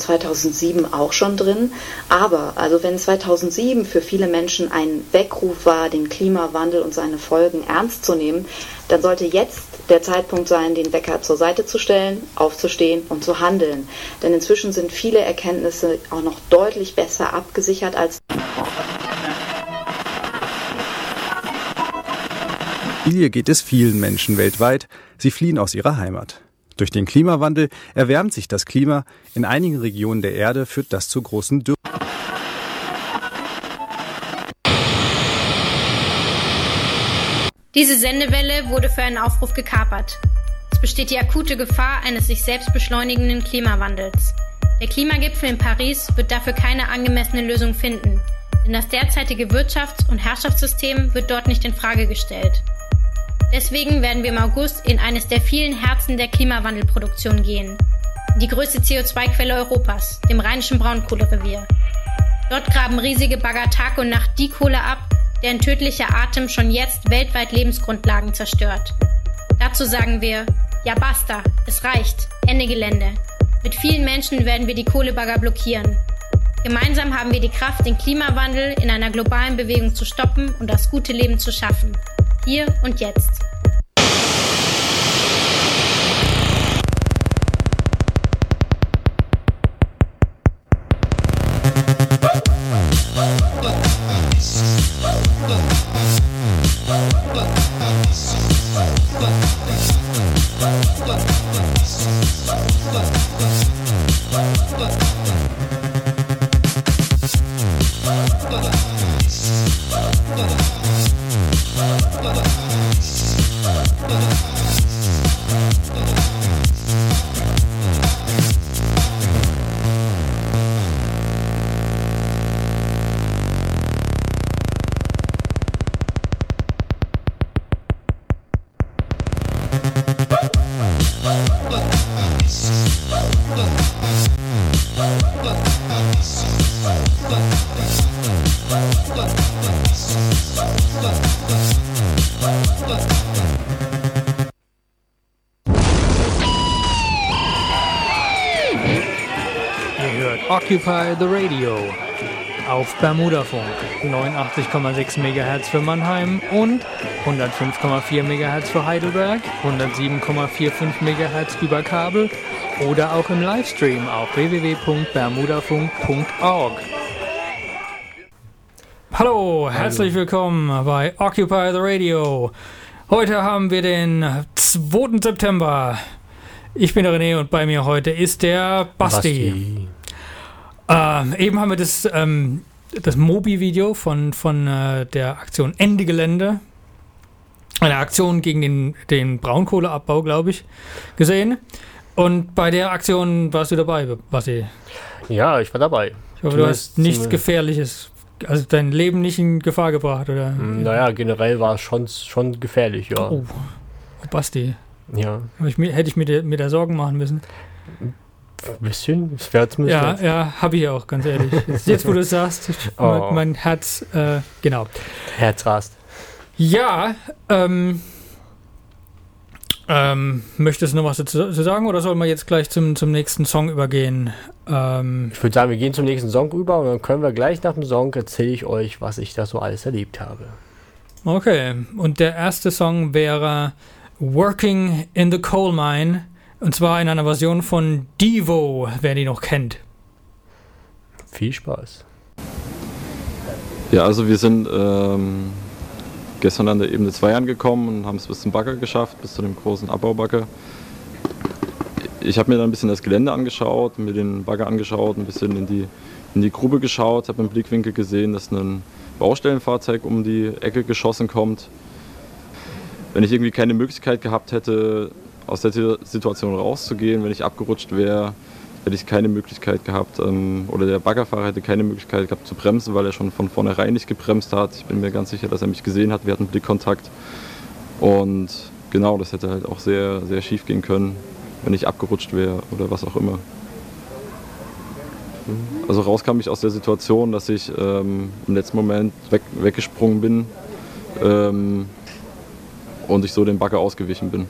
von 2007 auch schon drin. Aber, also wenn 2007 für viele Menschen ein Weckruf war, den Klimawandel und seine Folgen ernst zu nehmen, dann sollte jetzt der Zeitpunkt sein, den Wecker zur Seite zu stellen, aufzustehen und zu handeln. Denn inzwischen sind viele Erkenntnisse auch noch deutlich besser abgesichert als Hier geht es vielen Menschen weltweit. Sie fliehen aus ihrer Heimat. Durch den Klimawandel erwärmt sich das Klima. In einigen Regionen der Erde führt das zu großen Dürren. Diese Sendewelle wurde für einen Aufruf gekapert. Es besteht die akute Gefahr eines sich selbst beschleunigenden Klimawandels. Der Klimagipfel in Paris wird dafür keine angemessene Lösung finden, denn das derzeitige Wirtschafts- und Herrschaftssystem wird dort nicht in Frage gestellt. Deswegen werden wir im August in eines der vielen Herzen der Klimawandelproduktion gehen. Die größte CO2-Quelle Europas, dem rheinischen Braunkohlerevier. Dort graben riesige Bagger Tag und Nacht die Kohle ab, deren tödlicher Atem schon jetzt weltweit Lebensgrundlagen zerstört. Dazu sagen wir, ja basta, es reicht, Ende Gelände. Mit vielen Menschen werden wir die Kohlebagger blockieren. Gemeinsam haben wir die Kraft, den Klimawandel in einer globalen Bewegung zu stoppen und das gute Leben zu schaffen. Hier und jetzt. Occupy the Radio auf Bermudafunk 89,6 MHz für Mannheim und 105,4 MHz für Heidelberg, 107,45 MHz über Kabel oder auch im Livestream auf www.bermudafunk.org. Hallo, herzlich willkommen bei Occupy the Radio. Heute haben wir den 2. September. Ich bin der René und bei mir heute ist der Basti. Basti. Ähm, eben haben wir das, ähm, das Mobi-Video von, von äh, der Aktion Ende Gelände, eine Aktion gegen den, den Braunkohleabbau, glaube ich, gesehen. Und bei der Aktion warst du dabei, Basti? Ja, ich war dabei. Ich hoffe, du hast nichts Gefährliches, also dein Leben nicht in Gefahr gebracht, oder? Hm, naja, generell war es schon, schon gefährlich, ja. Oh, oh Basti. Ja. Ich, hätte ich mir, mir da Sorgen machen müssen. Ein bisschen, das wäre zumindest. Ja, ja, habe ich auch, ganz ehrlich. Jetzt, wo du es sagst, oh. mein, mein, Herz, äh, genau. Herz rast. Ja, ähm, ähm, möchtest du noch was dazu sagen oder sollen wir jetzt gleich zum, zum nächsten Song übergehen? Ähm, ich würde sagen, wir gehen zum nächsten Song über und dann können wir gleich nach dem Song erzähle ich euch, was ich da so alles erlebt habe. Okay, und der erste Song wäre Working in the Coal Mine und zwar in einer Version von Devo, wer die noch kennt. Viel Spaß. Ja, also wir sind ähm, gestern an der Ebene 2 angekommen und haben es bis zum Bagger geschafft, bis zu dem großen Abbaubagger. Ich habe mir dann ein bisschen das Gelände angeschaut, mir den Bagger angeschaut, ein bisschen in die, in die Grube geschaut, habe im Blickwinkel gesehen, dass ein Baustellenfahrzeug um die Ecke geschossen kommt. Wenn ich irgendwie keine Möglichkeit gehabt hätte, aus der Situation rauszugehen. Wenn ich abgerutscht wäre, hätte ich keine Möglichkeit gehabt ähm, oder der Baggerfahrer hätte keine Möglichkeit gehabt zu bremsen, weil er schon von vornherein nicht gebremst hat. Ich bin mir ganz sicher, dass er mich gesehen hat. Wir hatten Blickkontakt und genau, das hätte halt auch sehr, sehr schief gehen können, wenn ich abgerutscht wäre oder was auch immer. Also raus kam ich aus der Situation, dass ich ähm, im letzten Moment weg, weggesprungen bin ähm, und ich so den Bagger ausgewichen bin.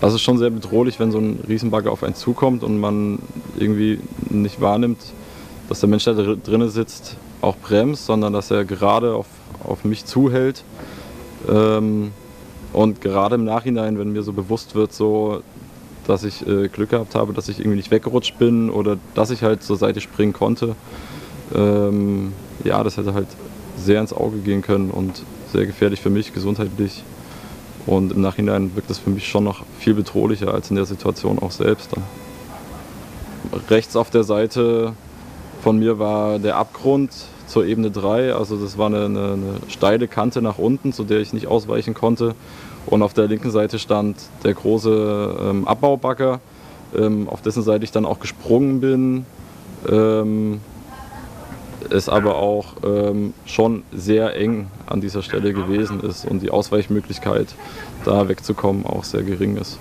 Also schon sehr bedrohlich, wenn so ein Riesenbagger auf einen zukommt und man irgendwie nicht wahrnimmt, dass der Mensch, der drinnen sitzt, auch bremst, sondern dass er gerade auf, auf mich zuhält. Ähm, und gerade im Nachhinein, wenn mir so bewusst wird, so, dass ich äh, Glück gehabt habe, dass ich irgendwie nicht weggerutscht bin oder dass ich halt zur Seite springen konnte, ähm, ja, das hätte halt sehr ins Auge gehen können und sehr gefährlich für mich gesundheitlich. Und im Nachhinein wirkt das für mich schon noch viel bedrohlicher als in der Situation auch selbst. Dann. Rechts auf der Seite von mir war der Abgrund zur Ebene 3. Also das war eine, eine, eine, steile Kante nach unten, zu der ich nicht ausweichen konnte. Und auf der linken Seite stand der große ähm, Abbaubagger, ähm, auf dessen Seite ich dann auch gesprungen bin. Ähm, es aber auch ähm, schon sehr eng an dieser Stelle gewesen ist und die Ausweichmöglichkeit, da wegzukommen, auch sehr gering ist.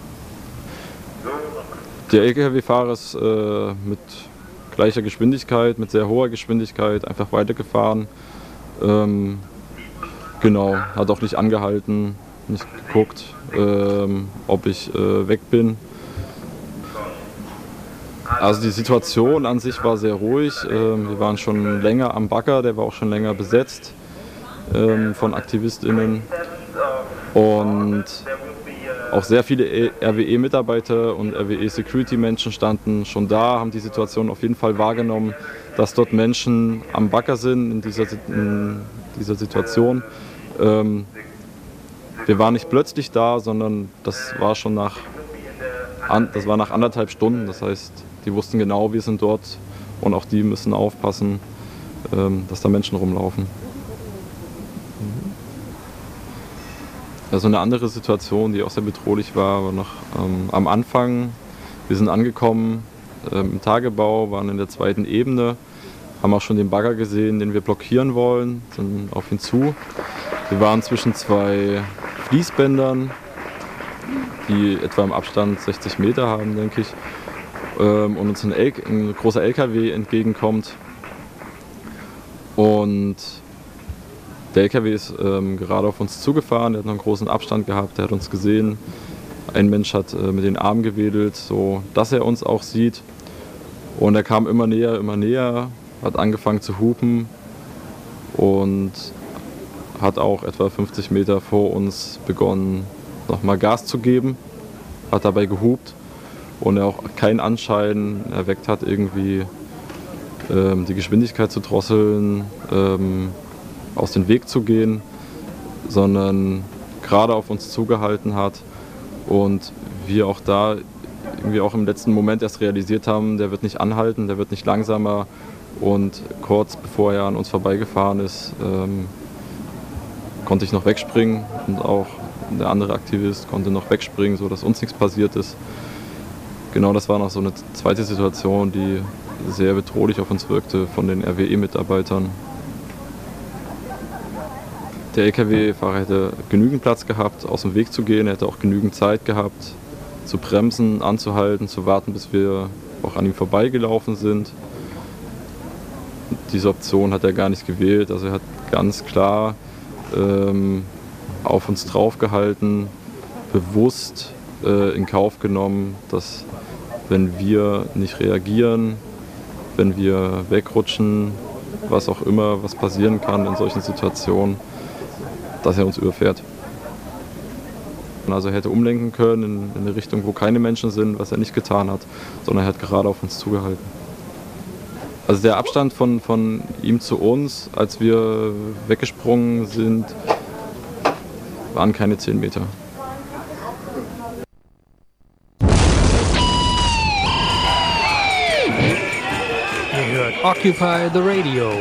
Der Lkw-Fahrer ist äh, mit gleicher Geschwindigkeit, mit sehr hoher Geschwindigkeit einfach weitergefahren. Ähm, genau, hat auch nicht angehalten, nicht geguckt, ähm, ob ich äh, weg bin. Also die Situation an sich war sehr ruhig. Ähm, wir waren schon länger am Bagger, der war auch schon länger besetzt ähm, von AktivistInnen. Und auch sehr viele e- RWE-Mitarbeiter und RWE-Security-Menschen standen schon da, haben die Situation auf jeden Fall wahrgenommen, dass dort Menschen am Bagger sind in dieser, in dieser Situation. Ähm, wir waren nicht plötzlich da, sondern das war schon nach, das war nach anderthalb Stunden. Das heißt, die wussten genau, wir sind dort und auch die müssen aufpassen, ähm, dass da Menschen rumlaufen. Also eine andere Situation, die auch sehr bedrohlich war, war noch ähm, am Anfang. Wir sind angekommen ähm, im Tagebau, waren in der zweiten Ebene, haben auch schon den Bagger gesehen, den wir blockieren wollen, sind auf ihn zu. Wir waren zwischen zwei Fließbändern, die etwa im Abstand 60 Meter haben, denke ich ähm, und uns ein, L ein großer LKW entgegenkommt. Und der LKW ist ähm, gerade auf uns zugefahren, der hat noch einen großen Abstand gehabt, der hat uns gesehen. Ein Mensch hat äh, mit den Armen gewedelt, so dass er uns auch sieht. Und er kam immer näher, immer näher, hat angefangen zu hupen und hat auch etwa 50 Meter vor uns begonnen, nochmal Gas zu geben, hat dabei gehupt und er auch keinen Anschein erweckt hat, irgendwie ähm, die Geschwindigkeit zu drosseln, ähm, aus dem Weg zu gehen, sondern gerade auf uns zugehalten hat und wir auch da irgendwie auch im letzten Moment erst realisiert haben, der wird nicht anhalten, der wird nicht langsamer und kurz bevor er an uns vorbeigefahren ist, ähm, konnte ich noch wegspringen und auch der andere Aktivist konnte noch wegspringen, sodass uns nichts passiert ist genau das war noch so eine zweite Situation, die sehr bedrohlich auf uns wirkte von den RWE-Mitarbeitern. Der Lkw-Fahrer hätte genügend Platz gehabt, aus dem Weg zu gehen, er hätte auch genügend Zeit gehabt, zu bremsen, anzuhalten, zu warten, bis wir auch an ihm vorbeigelaufen sind. Diese Option hat er gar nicht gewählt, also er hat ganz klar ähm, auf uns draufgehalten, bewusst äh, in Kauf genommen, dass wenn wir nicht reagieren, wenn wir wegrutschen, was auch immer, was passieren kann in solchen Situationen, dass er uns überfährt. Also er hätte umlenken können in, in eine Richtung, wo keine Menschen sind, was er nicht getan hat, sondern er hat gerade auf uns zugehalten. Also der Abstand von, von ihm zu uns, als wir weggesprungen sind, waren keine 10 Meter. Occupy the Radio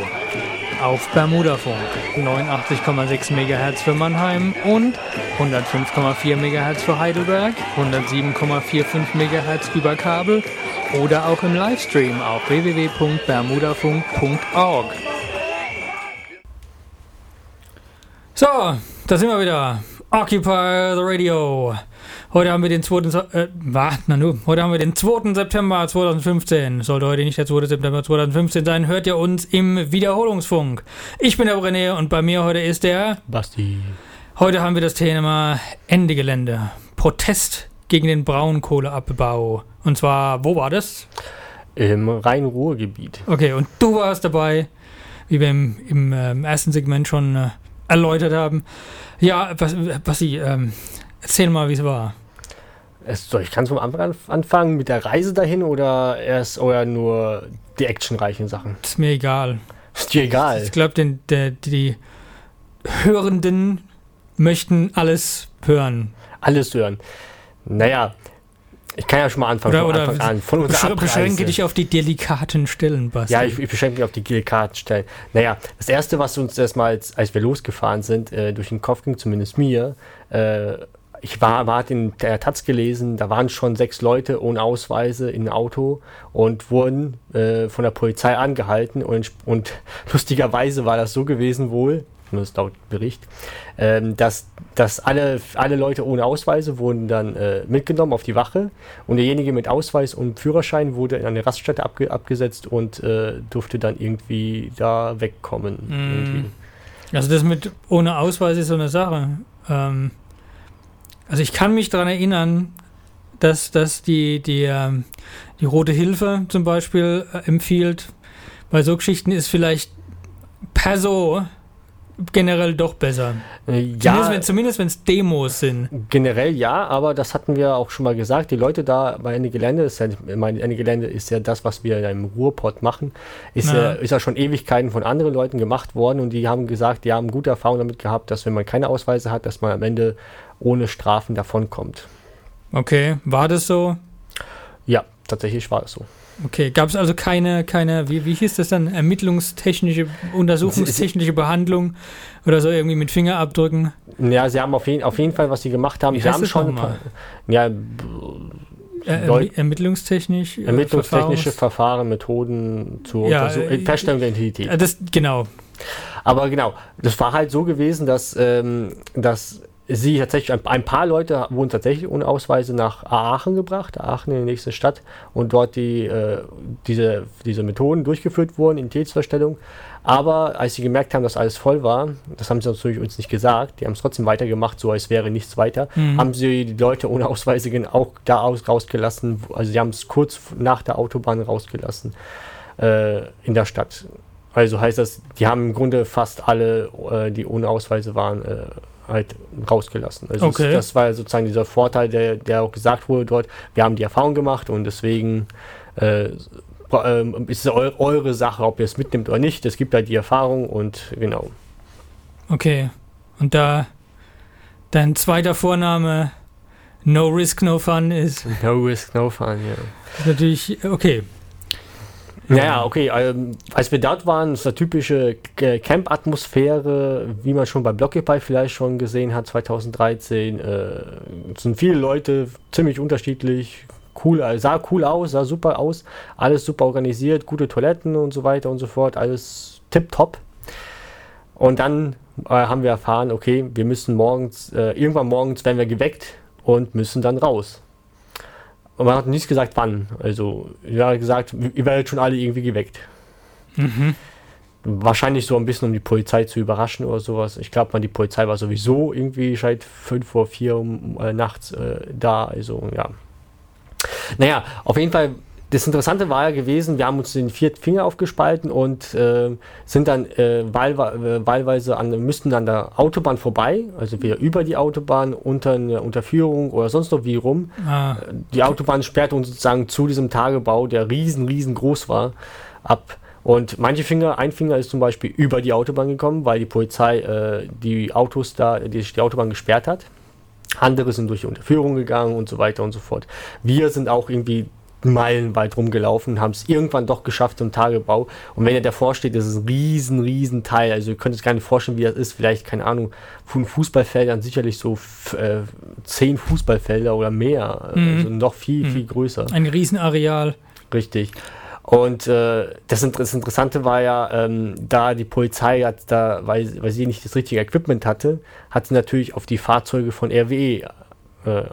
auf Bermudafunk 89,6 MHz für Mannheim und 105,4 MHz für Heidelberg, 107,45 MHz über Kabel oder auch im Livestream auf www.bermudafunk.org. So, da sind wir wieder. Occupy the Radio. Heute haben wir den 2. Äh, na nu, heute haben wir den 2. September 2015. Sollte heute nicht der 2. September 2015 sein, hört ihr uns im Wiederholungsfunk. Ich bin der René und bei mir heute ist der Basti. Heute haben wir das Thema Ende Gelände. Protest gegen den Braunkohleabbau. Und zwar, wo war das? Im Rhein-Ruhr-Gebiet. Okay, und du warst dabei, wie wir im, im ähm, ersten Segment schon äh, erläutert haben. Ja, was, was sie, ähm, erzähl mal, wie es war. Es, soll ich ganz vom Anfang anfangen mit der Reise dahin oder erst oder nur die actionreichen Sachen? Ist mir egal. Ist dir egal. Ich glaube, die Hörenden möchten alles hören. Alles hören. Naja, ich kann ja schon mal anfangen. Oder, oder Anfang an. Von unserer beschränke dich auf die delikaten Stellen, Basti. Ja, ich, ich, beschränke mich auf die delikaten Stellen. Naja, das Erste, was uns erstmal, als, als wir losgefahren sind, äh, durch den Kopf ging, zumindest mir, äh, ich war, war in der Taz gelesen, da waren schon sechs Leute ohne Ausweise in Auto und wurden äh, von der Polizei angehalten und, und lustigerweise war das so gewesen wohl, zumindest laut Bericht, ähm, dass, dass alle, alle Leute ohne Ausweise wurden dann äh, mitgenommen auf die Wache und derjenige mit Ausweis und Führerschein wurde in eine Raststätte abge abgesetzt und äh, durfte dann irgendwie da wegkommen. Mm. Also das mit ohne Ausweis ist so eine Sache. Ähm, also ich kann mich daran erinnern, dass, dass die, die, ähm, die Rote Hilfe zum Beispiel äh, empfiehlt, bei so Geschichten ist vielleicht per so generell doch besser. Äh, ja, zumindest wenn es Demos sind. Generell ja, aber das hatten wir auch schon mal gesagt. Die Leute da bei Ende Gelände, ist ja, mein Ende Gelände ist ja das, was wir im Ruhrpott machen, ist ja, ist ja schon Ewigkeiten von anderen Leuten gemacht worden und die haben gesagt, die haben gute Erfahrungen damit gehabt, dass wenn man keine Ausweise hat, dass man am Ende ohne Strafen davonkommt. Okay, war das so? Ja, tatsächlich war es so. Okay, gab es also keine, keine wie, wie hieß das dann, ermittlungstechnische, untersuchungstechnische Behandlung oder so irgendwie mit Fingerabdrücken? Ja, sie haben auf jeden, auf jeden Fall, was sie gemacht haben, wie sie haben schon paar, ja, äh, ermittlungstechnisch äh, ermittlungstechnische Verfahren, Methoden zur ja, äh, Feststellung der Identität. Das genau. Aber genau, das war halt so gewesen, dass, ähm, dass sie tatsächlich, ein, paar Leute wurden tatsächlich ohne Ausweise nach Aachen gebracht, Aachen in die nächste Stadt, und dort die, äh, diese, diese Methoden durchgeführt wurden, Identitätsverstellung. Aber als sie gemerkt haben, dass alles voll war, das haben sie natürlich uns nicht gesagt, die haben es trotzdem weitergemacht, so als wäre nichts weiter, mhm. haben sie die Leute ohne Ausweise auch da aus, rausgelassen, also sie haben es kurz nach der Autobahn rausgelassen äh, in der Stadt. Also heißt das, die haben im Grunde fast alle, äh, die ohne Ausweise waren, äh, halt rausgelassen. Also okay. das, das, war sozusagen dieser Vorteil, der, der auch gesagt wurde dort. Wir haben die Erfahrung gemacht und deswegen äh, ähm, ist es eu eure Sache, ob ihr es mitnimmt oder nicht. Es gibt halt die Erfahrung und genau. Okay. Und da dein zweiter Vorname No Risk, No Fun ist. No Risk, No Fun, ja. Ist natürlich, okay. Naja, okay. Ähm, als wir dort waren, ist eine typische Camp-Atmosphäre, wie man schon bei Blockify vielleicht schon gesehen hat, 2013. Äh, sind viele Leute, ziemlich unterschiedlich. Cool, äh, sah cool aus, sah super aus. Alles super organisiert, gute Toiletten und so weiter und so fort. Alles tipptopp. Und dann äh, haben wir erfahren, okay, wir müssen morgens, äh, irgendwann morgens werden wir geweckt und müssen dann raus. Und man hat nicht gesagt, wann. Also, hat gesagt, ihr werdet schon alle irgendwie geweckt. Mhm. Wahrscheinlich so ein bisschen, um die Polizei zu überraschen oder sowas. Ich glaube, die Polizei war sowieso irgendwie seit fünf vor vier um, äh, nachts äh, da. Also, ja. Naja, auf jeden Fall das Interessante war ja gewesen, wir haben uns den vierten Finger aufgespalten und äh, sind dann äh, wahlweise an, müssten an der Autobahn vorbei, also wieder über die Autobahn, unter eine Unterführung oder sonst noch wie rum. Ah. Die Autobahn sperrte uns sozusagen zu diesem Tagebau, der riesen, riesengroß war, ab. Und manche Finger, ein Finger ist zum Beispiel über die Autobahn gekommen, weil die Polizei äh, die Autos da, die, die Autobahn gesperrt hat. Andere sind durch die Unterführung gegangen und so weiter und so fort. Wir sind auch irgendwie meilenweit rumgelaufen, haben es irgendwann doch geschafft zum Tagebau. Und wenn ihr davor steht, das ist ein riesen, riesen Teil. Also ihr könnt euch gar nicht vorstellen, wie das ist. Vielleicht, keine Ahnung, von Fußballfeldern sicherlich so äh, zehn Fußballfelder oder mehr. Mhm. Also noch viel, mhm. viel größer. Ein Riesenareal. Richtig. Und äh, das, das, Interessante war ja, ähm, da die Polizei hat da, weil, weil sie nicht das richtige Equipment hatte, hat sie natürlich auf die Fahrzeuge von RWE äh,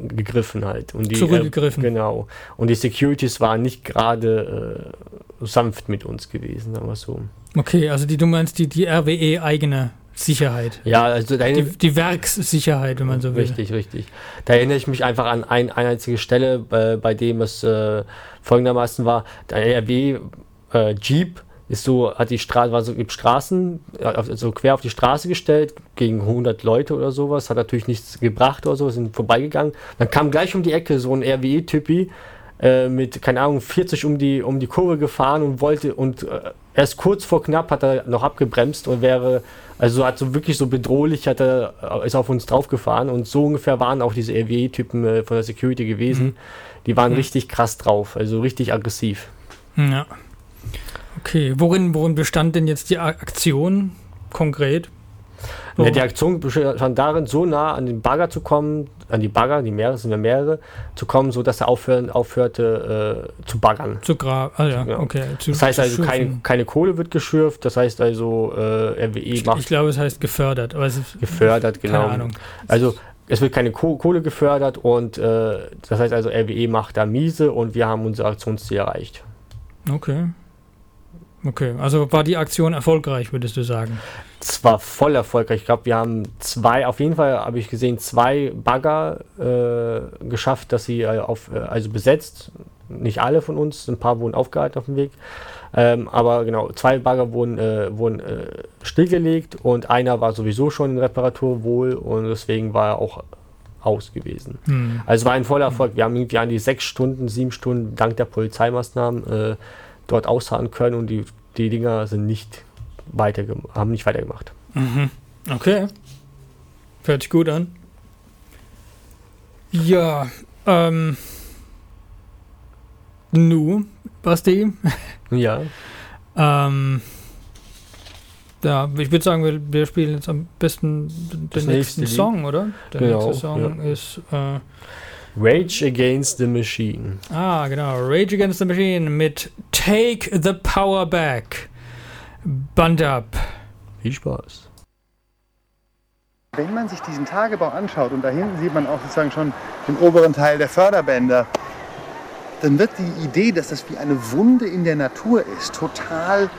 gegriffen halt. Und die, Zurückgegriffen. Äh, genau. Und die Securities waren nicht gerade äh, sanft mit uns gewesen, wir so. Okay, also die, du meinst die, die RWE-eigene Sicherheit. Ja, also die, die, Werkssicherheit, wenn man so will. Richtig, richtig. Da erinnere ich mich einfach an ein, eine einzige Stelle, äh, bei dem es äh, folgendermaßen war: Der RW äh, Jeep ist so, hat die Straße, war so im Straßen, also quer auf die Straße gestellt, gegen 100 Leute oder sowas, hat natürlich nichts gebracht oder so, sind vorbeigegangen. Dann kam gleich um die Ecke so ein RWE-Typi äh, mit, keine Ahnung, 40 um die, um die Kurve gefahren und wollte, und äh, erst kurz vor knapp hat er noch abgebremst und wäre, also hat so wirklich so bedrohlich, hat er, äh, ist auf uns draufgefahren und so ungefähr waren auch diese RWE-Typen äh, von der Security gewesen. Mhm. Die waren mhm. richtig krass drauf, also richtig aggressiv. Ja. Okay, worin, worin bestand denn jetzt die Aktion konkret? So. Ja, die Aktion bestand darin, so nah an den Bagger zu kommen, an die Bagger, die mehrere sind ja mehrere, zu kommen, so dass er aufhören, aufhörte äh, zu baggern. Zu graben, ah ja, ja. okay. Zu, das heißt also, keine, keine Kohle wird geschürft, das heißt also, äh, RWE ich, macht. Ich glaube, es heißt gefördert. Aber es ist, gefördert, genau. Keine Ahnung. Also, es wird keine Kohle gefördert und äh, das heißt also, RWE macht da miese und wir haben unser Aktionsziel erreicht. Okay. Okay, also war die Aktion erfolgreich, würdest du sagen? Es war voll erfolgreich. Ich glaube, wir haben zwei, auf jeden Fall habe ich gesehen, zwei Bagger äh, geschafft, dass sie äh, auf, äh, also besetzt. Nicht alle von uns, ein paar wurden aufgehalten auf dem Weg. Ähm, aber genau, zwei Bagger wurden, äh, wurden äh, stillgelegt und einer war sowieso schon in Reparatur wohl und deswegen war er auch aus gewesen. Hm. Also es war ein voller Erfolg. Wir haben irgendwie an die sechs Stunden, sieben Stunden dank der Polizeimaßnahmen äh, dort ausharren können und die, die Dinger sind nicht weiter, haben nicht weitergemacht. Mhm. Okay. Hört sich gut an. Ja, ähm. Nu, Basti? Ja. ähm. Ja, ich würde sagen, wir, wir, spielen jetzt am besten den nächsten Song, oder? Der genau, nächste Song ja. ist äh, Rage Against the Machine. Ah, genau. Rage Against the Machine mit Take the Power Back. Band up. Viel Spaß. Wenn man sich diesen Tagebau anschaut und da hinten sieht man auch sozusagen schon den oberen Teil der Förderbänder, dann wird die Idee, dass das wie eine Wunde in der Natur ist, total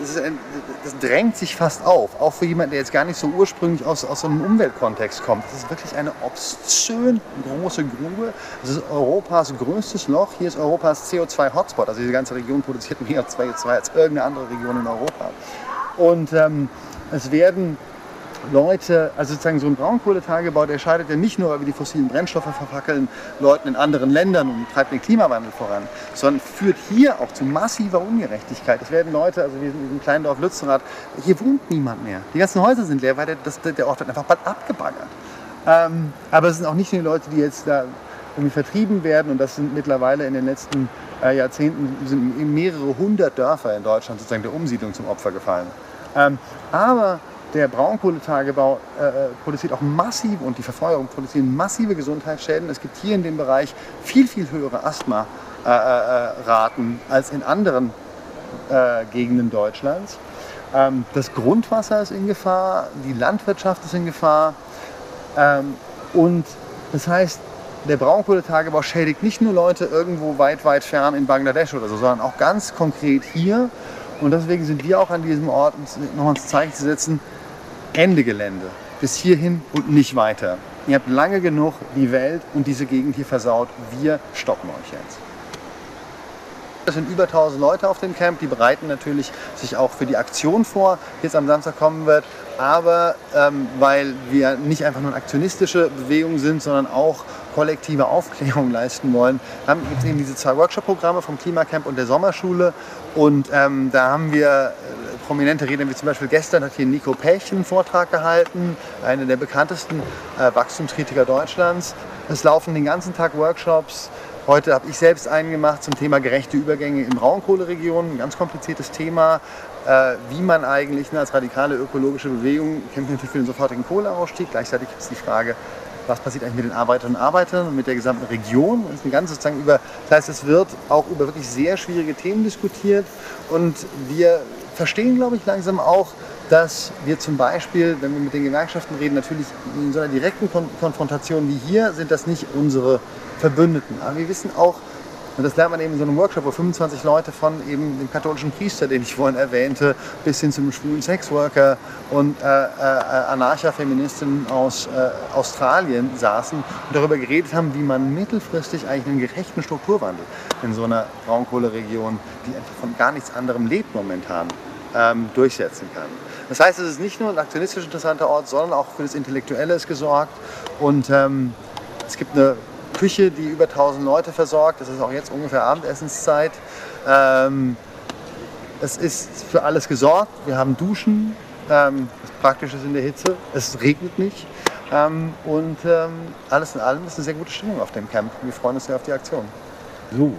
das, ein, das, drängt sich fast auf. Auch für jemanden, der jetzt gar nicht so ursprünglich aus, aus so einem Umweltkontext kommt. Das ist wirklich eine obszön große Grube. Das ist Europas größtes Loch. Hier ist Europas CO2-Hotspot. Also diese ganze Region produziert mehr CO2 als irgendeine andere Region in Europa. Und ähm, es werden Leute, also sozusagen so ein Braunkohletagebau, der scheidet ja nicht nur, weil wir die fossilen Brennstoffe verfackeln, Leuten in anderen Ländern und treibt den Klimawandel voran, sondern führt hier auch zu massiver Ungerechtigkeit. Es werden Leute, also wir sind in diesem kleinen Dorf Lützerath, hier wohnt niemand mehr. Die ganzen Häuser sind leer, weil der, das, der Ort wird einfach bald abgebaggert. Ähm, aber es sind auch nicht nur die Leute, die jetzt da irgendwie vertrieben werden und das sind mittlerweile in den letzten äh, Jahrzehnten sind mehrere hundert Dörfer in Deutschland sozusagen der Umsiedlung zum Opfer gefallen. Ähm, aber der Braunkohletagebau äh, äh, produziert auch massiv und die Verfeuerung produzieren massive Gesundheitsschäden. Es gibt hier in dem Bereich viel, viel höhere Asthma-Raten äh, als in anderen äh, Gegenden Deutschlands. Ähm, das Grundwasser ist in Gefahr, die Landwirtschaft ist in Gefahr. Ähm, und das heißt, der Braunkohletagebau schädigt nicht nur Leute irgendwo weit, weit fern in Bangladesch oder so, sondern auch ganz konkret hier. Und deswegen sind wir auch an diesem Ort, um nochmal ins Zeichen zu setzen, Ende Gelände. Bis hierhin und nicht weiter. Ihr habt lange genug die Welt und diese Gegend hier versaut. Wir stoppen euch jetzt. Es sind über 1000 Leute auf dem Camp, die bereiten natürlich sich auch für die Aktion vor, die jetzt am Samstag kommen wird. Aber ähm, weil wir nicht einfach nur eine aktionistische Bewegung sind, sondern auch kollektive Aufklärung leisten wollen, gibt es eben diese zwei Workshop-Programme vom Klimacamp und der Sommerschule. Und ähm, da haben wir prominente Redner, wie zum Beispiel gestern hat hier Nico Pech einen Vortrag gehalten, einer der bekanntesten äh, Wachstumskritiker Deutschlands. Es laufen den ganzen Tag Workshops. Heute habe ich selbst einen gemacht zum Thema gerechte Übergänge in Braunkohleregionen. Ein ganz kompliziertes Thema, äh, wie man eigentlich ne, als radikale ökologische Bewegung kämpft natürlich für den sofortigen Kohleausstieg. Gleichzeitig es die Frage, was passiert eigentlich mit den Arbeiterinnen und Arbeitern und mit der gesamten Region. Das, ist eine ganze, sozusagen über, das heißt, es wird auch über wirklich sehr schwierige Themen diskutiert und wir verstehen, glaube ich, langsam auch, dass wir zum Beispiel, wenn wir mit den Gewerkschaften reden, natürlich in so einer direkten Kon Konfrontation wie hier sind das nicht unsere Verbündeten. Aber wir wissen auch, Und das lernt man eben in so einem Workshop, wo 25 Leute von eben dem katholischen Priester, den ich vorhin erwähnte, bis hin zum schwulen Sexworker und äh, äh, Anarcha-Feministinnen aus äh, Australien saßen und darüber geredet haben, wie man mittelfristig eigentlich einen gerechten Strukturwandel in so einer Braunkohleregion, die einfach von gar nichts anderem lebt momentan, ähm, durchsetzen kann. Das heißt, es ist nicht nur ein aktionistisch interessanter Ort, sondern auch für das Intellektuelle ist gesorgt. Und ähm, es gibt eine Küche, die über 1000 Leute versorgt. Das ist auch jetzt ungefähr Abendessenszeit. Ähm, es ist für alles gesorgt. Wir haben Duschen, ähm, was praktisch ist in der Hitze. Es regnet nicht. Ähm, und ähm, alles in allem ist eine sehr gute Stimmung auf dem Camp. Wir freuen uns sehr auf die Aktion. So,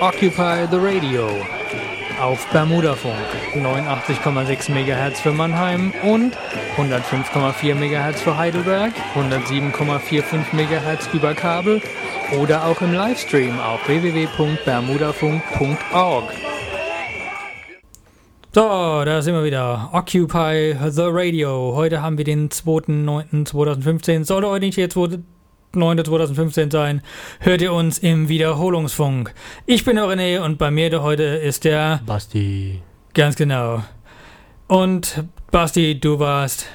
Occupy the Radio auf Bermudafunk 89,6 MHz für Mannheim und 105,4 MHz für Heidelberg, 107,45 MHz über Kabel oder auch im Livestream auf www.bermudafunk.org. So, da sind wir wieder. Occupy the Radio. Heute haben wir den 2.9.2015. Sollte heute nicht der 2.9.2015 sein, hört ihr uns im Wiederholungsfunk. Ich bin der René und bei mir heute ist der Basti. Ganz genau. Und Basti, du warst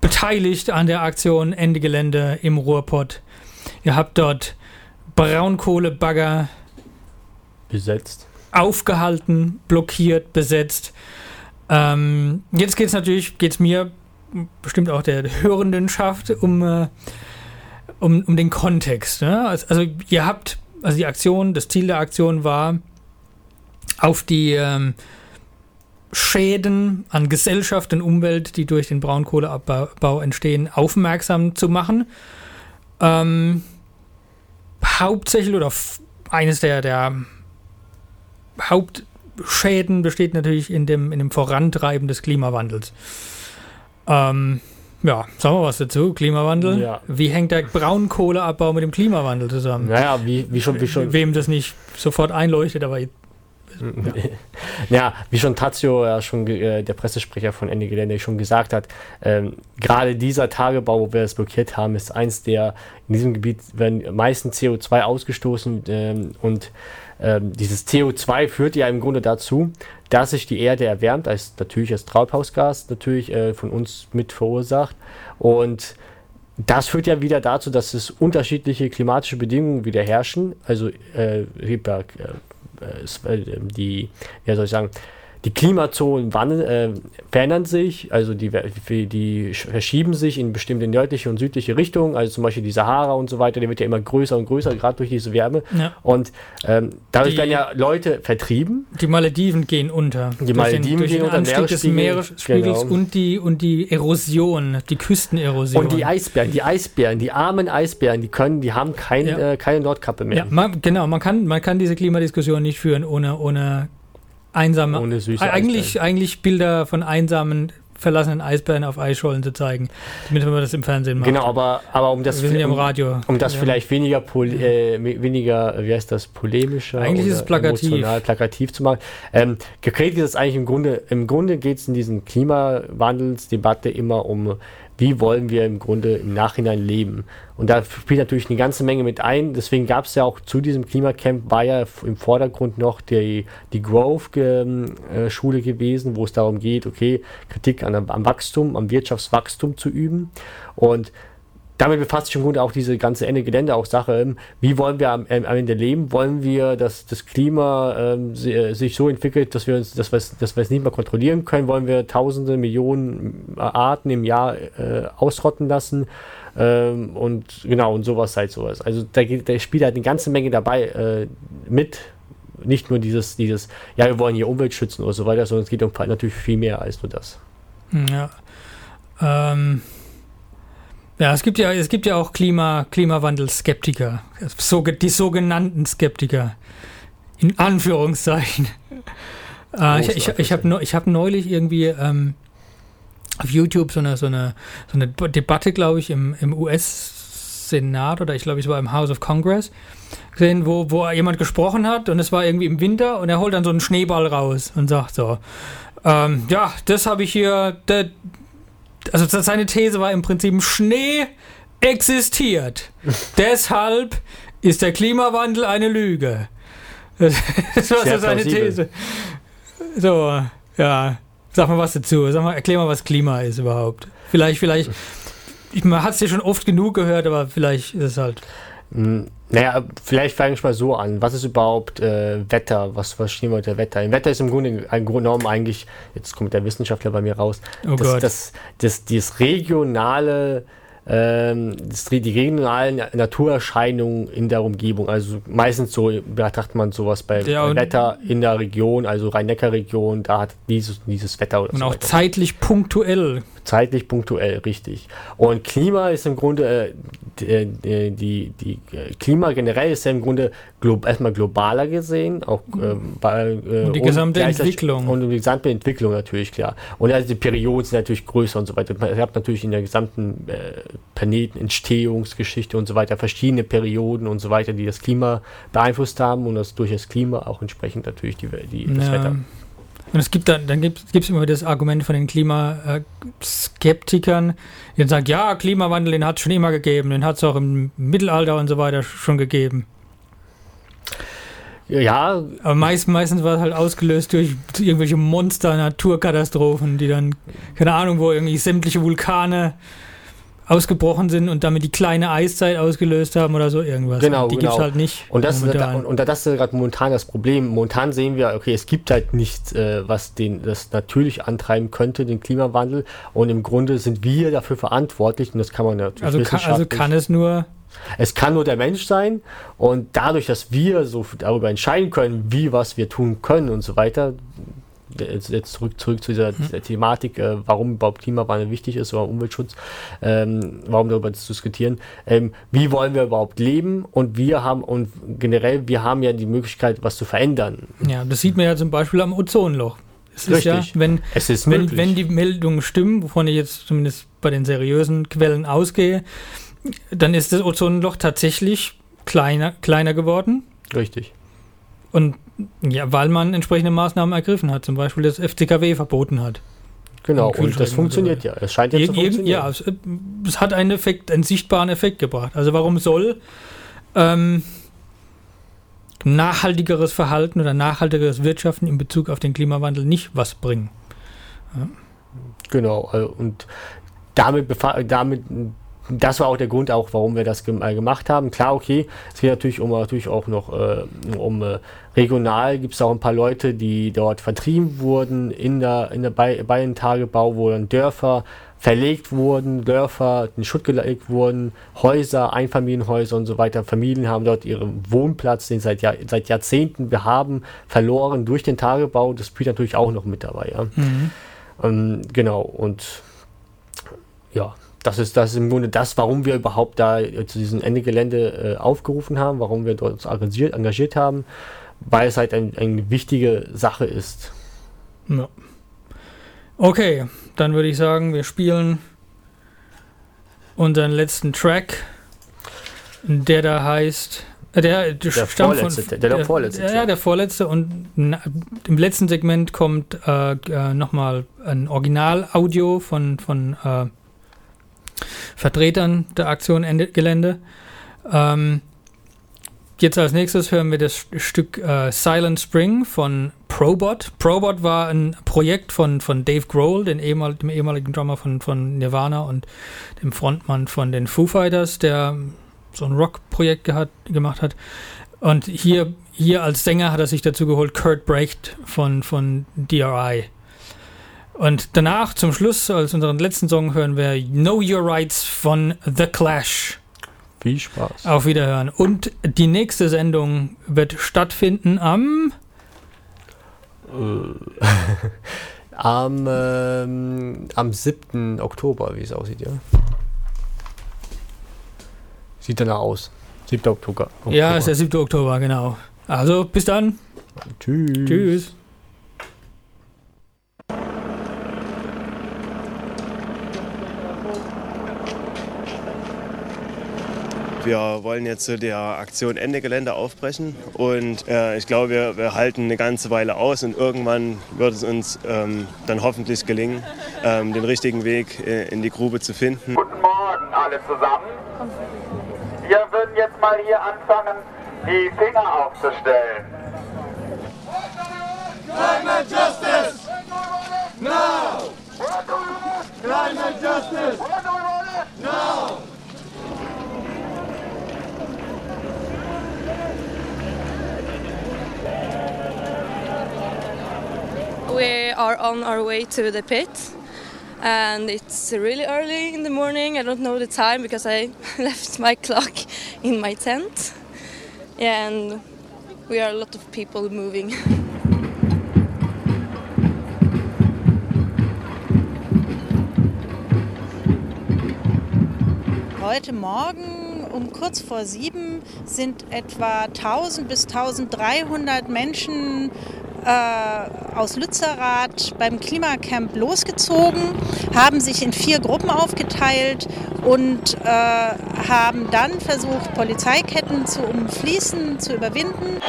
beteiligt an der Aktion Ende Gelände im Ruhrpott. Ihr habt dort Braunkohlebagger Besetzt. aufgehalten, blockiert, besetzt. Ähm, jetzt geht es natürlich, geht es mir, bestimmt auch der Hörendenschaft, um, äh, um, um den Kontext. Ne? Also, also ihr habt, also die Aktion, das Ziel der Aktion war, auf die ähm, Schäden an Gesellschaft und Umwelt, die durch den Braunkohleabbau entstehen, aufmerksam zu machen. Ähm, hauptsächlich oder eines der, der Hauptschäden besteht natürlich in dem, in dem Vorantreiben des Klimawandels. Ähm, ja, sagen wir was dazu. Klimawandel. Ja. Wie hängt der Braunkohleabbau mit dem Klimawandel zusammen? Naja, wie, wie schon, wie schon. Wem das nicht sofort einleuchtet, aber Ja, wie schon Tazio, ja schon äh, der Pressesprecher von Ende Gelände schon gesagt hat, ähm, gerade dieser Tagebau, wo wir es blockiert haben, ist eins der, in diesem Gebiet werden am meisten CO2 ausgestoßen ähm, und ähm, dieses CO2 führt ja im Grunde dazu, dass sich die Erde erwärmt, als natürlich als Treibhausgas natürlich äh, von uns mit verursacht und das führt ja wieder dazu, dass es unterschiedliche klimatische Bedingungen wieder herrschen. Also äh, Äh, äh, es- äh, die, wie soll ich sagen, die Klimazonen äh, verändern sich, also die, die, verschieben sich in bestimmte nördliche und südliche Richtungen, also zum Beispiel die Sahara und so weiter, die wird ja immer größer und größer, gerade durch diese Wärme. Ja. Und ähm, dadurch Die- werden ja Leute vertrieben. die Malediven gehen unter. Die Durch Malediven den, gehen unter, Anstieg des Meeresspiegel, Meeresspiegels genau. und, die, und die Erosion, die Küstenerosion. Und die Eisbären, die Eisbären, die armen Eisbären, die können, die haben kein, Ja. äh, keine Nordkappe mehr. Ja, man, genau, man kann, man kann diese Klimadiskussion nicht führen ohne, ohne einsame. Ohne süße eigentlich, Eisbären. eigentlich Bilder von einsamen, verlassenen Eisbären auf Eisschollen zu zeigen. Wenn man das im Fernsehen macht. Genau, aber, aber um das ja um, um das Ja. vielleicht weniger pol äh, weniger, wie heißt das, polemischer Eigentlich ist es plakativ. emotional plakativ zu machen. Ähm, konkret geht es eigentlich im Grunde, im Grunde geht es in diesen Klimawandelsdebatte immer um, wie wollen wir im Grunde im Nachhinein leben. Und da spielt natürlich eine ganze Menge mit ein. Deswegen gab es ja auch zu diesem Klimacamp war ja im Vordergrund noch die, die Grove-Schule gewesen, wo es darum geht, okay, Kritik an, am Wachstum, am Wirtschaftswachstum zu üben. Und damit befasst sich im Grunde auch diese ganze Ende Gelände auch Sache, wie wollen wir am, ähm, am Ende leben? Wollen wir, dass das Klima ähm, äh, sich so entwickelt, dass wir uns, dass wir es, dass wir es nicht mehr kontrollieren können? Wollen wir tausende, Millionen äh, Arten im Jahr äh, ausrotten lassen? Ähm, und genau, und sowas halt sowas. Also da, da spielt halt eine ganze Menge dabei äh, mit. Nicht nur dieses, dieses, ja, wir wollen hier Umwelt schützen oder so weiter, sondern es geht um natürlich viel mehr als nur das. Ja. Ähm, ja, es gibt ja, es gibt ja auch Klima, Klimawandel-Skeptiker. Die sogenannten Skeptiker. In Anführungszeichen. Äh, ich ich, ich habe ich hab neulich irgendwie ähm, auf YouTube so eine, so eine, so eine Debatte, glaube ich, im, im US-Senat oder ich glaube, es war im House of Congress gesehen, wo, wo jemand gesprochen hat und es war irgendwie im Winter und er holt dann so einen Schneeball raus und sagt so, Ähm, ja, das habe ich hier. Der, also seine These war im Prinzip, Schnee existiert. Deshalb ist der Klimawandel eine Lüge. Das war so seine These. So, ja. Sag mal was dazu. Sag mal, erklär mal, was Klima ist überhaupt. Vielleicht, vielleicht. Ich, man hat es ja schon oft genug gehört, aber vielleicht ist es halt. Naja, vielleicht fange ich mal so an. Was ist überhaupt äh, Wetter? Was verstehen wir unter Wetter? Im Wetter ist im Grunde ein Grunde genommen eigentlich, jetzt kommt der Wissenschaftler bei mir raus, oh das, das, das, das regionale ähm, die regionalen Naturerscheinungen in der Umgebung. Also meistens so betrachtet man sowas bei ja, Wetter in der Region, also Rhein-Neckar-Region, da hat dieses, dieses Wetter. und so auch weiter. zeitlich punktuell. Zeitlich punktuell, richtig. Und Klima ist im Grunde, äh, die, die, die, Klima generell ist ja im Grunde glo erstmal globaler gesehen, auch äh, bei, äh, und die gesamte Entwicklung. Und die gesamte Entwicklung natürlich, klar. Und also die Perioden sind natürlich größer und so weiter. Ihr habt natürlich in der gesamten äh, Planetenentstehungsgeschichte und so weiter verschiedene Perioden und so weiter, die das Klima beeinflusst haben und das durch das Klima auch entsprechend natürlich die, die das ja. Wetter. Und es gibt dann, dann gibt es immer das Argument von den Klimaskeptikern, die dann sagen, ja, Klimawandel, den hat es schon immer gegeben, den hat es auch im Mittelalter und so weiter schon gegeben. Ja. Aber meist, meistens war es halt ausgelöst durch irgendwelche Monster-Naturkatastrophen, die dann, keine Ahnung, wo irgendwie sämtliche Vulkane ausgebrochen sind und damit die kleine Eiszeit ausgelöst haben oder so irgendwas. Genau, die genau. gibt es halt nicht. Und das, da, und, und das ist gerade momentan das Problem. Momentan sehen wir, okay, es gibt halt nichts, äh, was den, das natürlich antreiben könnte, den Klimawandel. Und im Grunde sind wir dafür verantwortlich und das kann man natürlich also kann, also kann es nur es kann nur der Mensch sein und dadurch, dass wir so darüber entscheiden können, wie was wir tun können und so weiter, jetzt, jetzt zurück, zurück zu dieser, mhm. Thematik, äh, warum überhaupt Klimawandel wichtig ist oder Umweltschutz, ähm, warum darüber zu diskutieren. Ähm, wie wollen wir überhaupt leben? Und wir haben, und generell, wir haben ja die Möglichkeit, was zu verändern. Ja, das sieht man ja zum Beispiel am Ozonloch. Es Richtig. ist ja, wenn, ist wenn, wenn die Meldungen stimmen, wovon ich jetzt zumindest bei den seriösen Quellen ausgehe, dann ist das Ozonloch tatsächlich kleiner, kleiner geworden. Richtig. Und ja, weil man entsprechende Maßnahmen ergriffen hat, zum Beispiel das FCKW verboten hat. Genau, und das funktioniert ja. Es scheint ja Ir zu funktionieren. Ja, es, es, hat einen Effekt, einen sichtbaren Effekt gebracht. Also warum soll ähm, nachhaltigeres Verhalten oder nachhaltigeres Wirtschaften in Bezug auf den Klimawandel nicht was bringen? Ja. Genau, äh, und damit, damit das war auch der Grund, auch warum wir das äh, gemacht haben. Klar, okay, es geht natürlich um natürlich auch noch äh, um äh, regional gibt es auch ein paar Leute, die dort vertrieben wurden in der in der Bayern-Tagebau, wo dann Dörfer verlegt wurden, Dörfer in Schutt gelegt wurden, Häuser, Einfamilienhäuser und so weiter. Familien haben dort ihren Wohnplatz, den seit, Jahr, seit Jahrzehnten wir haben, verloren durch den Tagebau. Das spielt natürlich auch noch mit dabei. Ja. Mhm. Ähm, genau, und ja, das ist, das ist im Grunde das, warum wir überhaupt da äh, zu diesem Ende Gelände äh, aufgerufen haben, warum wir dort uns engagiert, engagiert haben, weil es halt ein, eine wichtige Sache ist. Ja. Okay, dann würde ich sagen, wir spielen unseren letzten Track, der da heißt. Äh, der, der, der vorletzte, von, der, der, vorletzte. Ja, der vorletzte. Und na, im letzten Segment kommt äh, äh, nochmal ein Original-Audio von, von äh, Vertretern der Aktion Ende Gelände. Ähm, jetzt als nächstes hören wir das Stück äh, Silent Spring von Probot. Probot war ein Projekt von, von Dave Grohl, dem ehemaligen Drummer von, von Nirvana und dem Frontmann von den Foo Fighters, der so ein Rock-Projekt gemacht hat. Und hier, hier als Sänger hat er sich dazu geholt Kurt Brecht von, von DRI. Und danach, zum Schluss, als unseren letzten Song, hören wir Know Your Rights von The Clash. Viel Spaß. Auf Wiederhören. Und die nächste Sendung wird stattfinden am. Äh, am, ähm, am 7. Oktober, wie es aussieht, ja. Sieht danach aus. 7. Oktober. Oktober. Ja, ist der 7. Oktober, genau. Also, bis dann. Tschüss. Tschüss. Wir wollen jetzt zu der Aktion Ende Gelände aufbrechen und äh, ich glaube, wir, wir, halten eine ganze Weile aus und irgendwann wird es uns ähm, dann hoffentlich gelingen, ähm, den richtigen Weg äh, in die Grube zu finden. Guten Morgen alle zusammen. Wir würden jetzt mal hier anfangen, die Finger aufzustellen. Climate Justice! Now! Climate Justice! Now! We are on our way to the pit and it's really early in the morning. I don't know the time because I left my clock in my tent. Yeah, and we are a lot of people moving. Heute Morgen um kurz vor sieben sind etwa 1000 bis 1300 Menschen äh, aus Lützerath beim Klimacamp losgezogen, haben sich in vier Gruppen aufgeteilt und äh, haben dann versucht, Polizeiketten zu umfließen, zu überwinden.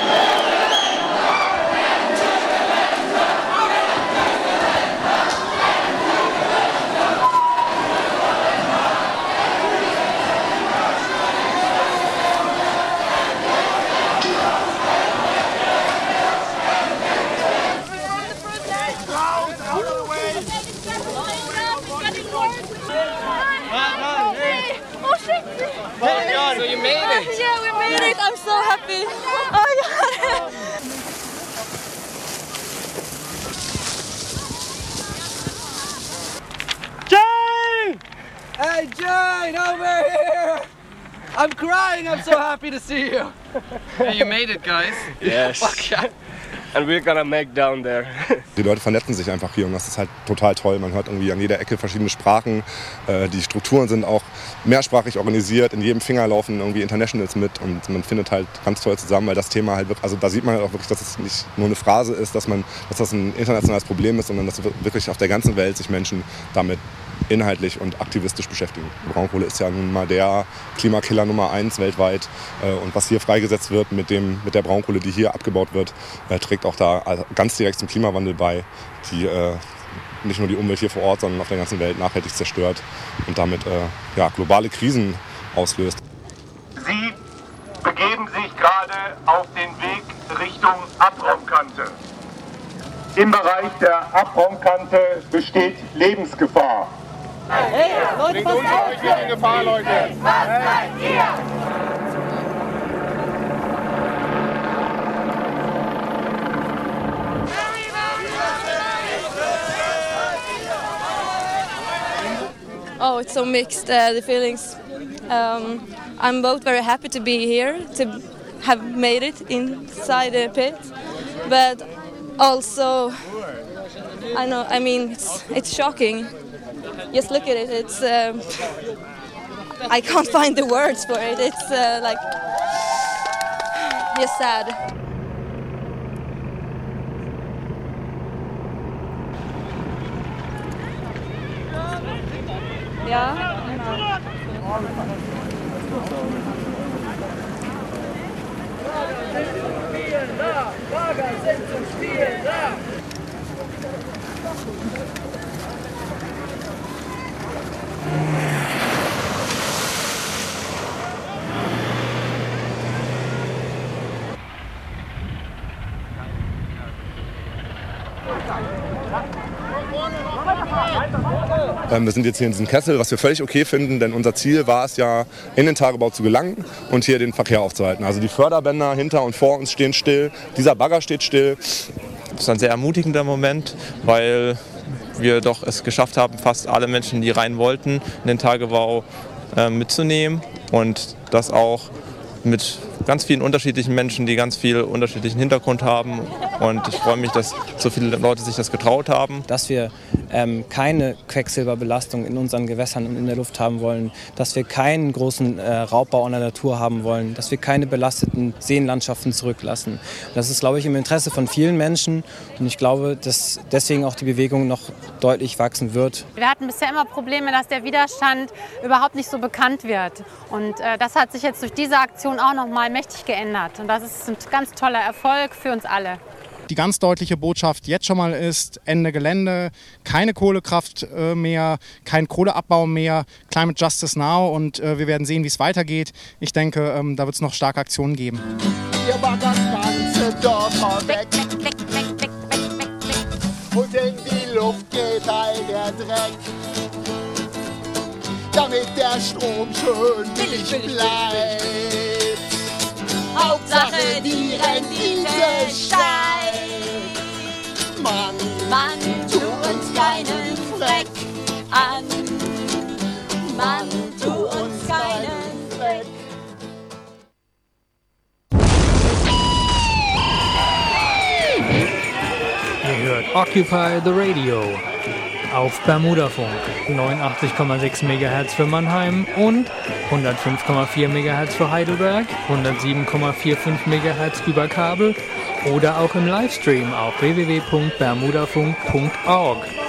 Oh my god, so you made it! Uh, yeah, we made it! I'm so happy! Oh my God. Jane! Hey Jane, over here! I'm crying, I'm so happy to see you! Hey, you made it, guys! Yes! Fuck yeah! And we're gonna make down there. Die Leute vernetzen sich einfach hier und das ist halt total toll. Man hört irgendwie an jeder Ecke verschiedene Sprachen. Äh, die Strukturen sind auch mehrsprachig organisiert. In jedem Finger laufen irgendwie Internationals mit und man findet halt ganz toll zusammen, weil das Thema halt wirklich, also da sieht man halt auch wirklich, dass es nicht nur eine Phrase ist, dass man, dass das ein internationales Problem ist, sondern dass wirklich auf der ganzen Welt sich Menschen damit inhaltlich und aktivistisch beschäftigen. Braunkohle ist ja nun mal der Klimakiller Nummer eins weltweit. Äh, und was hier freigesetzt wird mit, dem, mit der Braunkohle, die hier abgebaut wird, äh, trägt auch da ganz direkt zum Klimawandel bei, die äh, nicht nur die Umwelt hier vor Ort, sondern auf der ganzen Welt nachhaltig zerstört und damit ja, globale Krisen auslöst. Sie begeben sich gerade auf den Weg Richtung Abraumkante. Im Bereich der Abraumkante besteht Lebensgefahr. Hey, Leute, pass auf! In Gefahr, Leute! Oh, it's so mixed, uh, the feelings. Um, I'm both very happy to be here, to have made it inside the pit, but also, I know, I mean, it's, it's shocking just look at it. It's um, I can't find the words for it. It's uh, like just sad. Ja, Ähm, wir sind jetzt hier in diesem Kessel, was wir völlig okay finden, denn unser Ziel war es ja, in den Tagebau zu gelangen und hier den Verkehr aufzuhalten. Also die Förderbänder hinter und vor uns stehen still, dieser Bagger steht still. Das ist ein sehr ermutigender Moment, weil wir doch es geschafft haben, fast alle Menschen, die rein wollten, in den Tagebau äh, mitzunehmen und das auch mit ganz vielen unterschiedlichen Menschen, die ganz viel unterschiedlichen Hintergrund haben. Und ich freue mich, dass so viele Leute sich das getraut haben. Dass wir ähm, keine Quecksilberbelastung in unseren Gewässern und in der Luft haben wollen, dass wir keinen großen äh, Raubbau an der Natur haben wollen, dass wir keine belasteten Seenlandschaften zurücklassen. Das ist, glaube ich, im Interesse von vielen Menschen und ich glaube, dass deswegen auch die Bewegung noch deutlich wachsen wird. Wir hatten bisher immer Probleme, dass der Widerstand überhaupt nicht so bekannt wird. Und äh, das hat sich jetzt durch diese Aktion auch noch mal mächtig geändert. Und das ist ein ganz toller Erfolg für uns alle. Die ganz deutliche Botschaft jetzt schon mal ist, Ende Gelände, keine Kohlekraft äh, mehr, kein Kohleabbau mehr, Climate Justice Now und äh, wir werden sehen, wie es weitergeht. Ich denke, ähm, da wird es noch starke Aktionen geben. Ihr macht das ganze Dorf weg. Und in die Luft geht all der Dreck. Damit der Strom schön billig bleibt. Hauptsache die Rendite steigt. Mann, Mann, tu uns keinen Fleck an. Mann, tu uns keinen Occupy the Radio auf Bermudafunk 89,6 MHz für Mannheim und 105,4 MHz für Heidelberg, 107,45 MHz über Kabel oder auch im Livestream auf www.bermudafunk.org.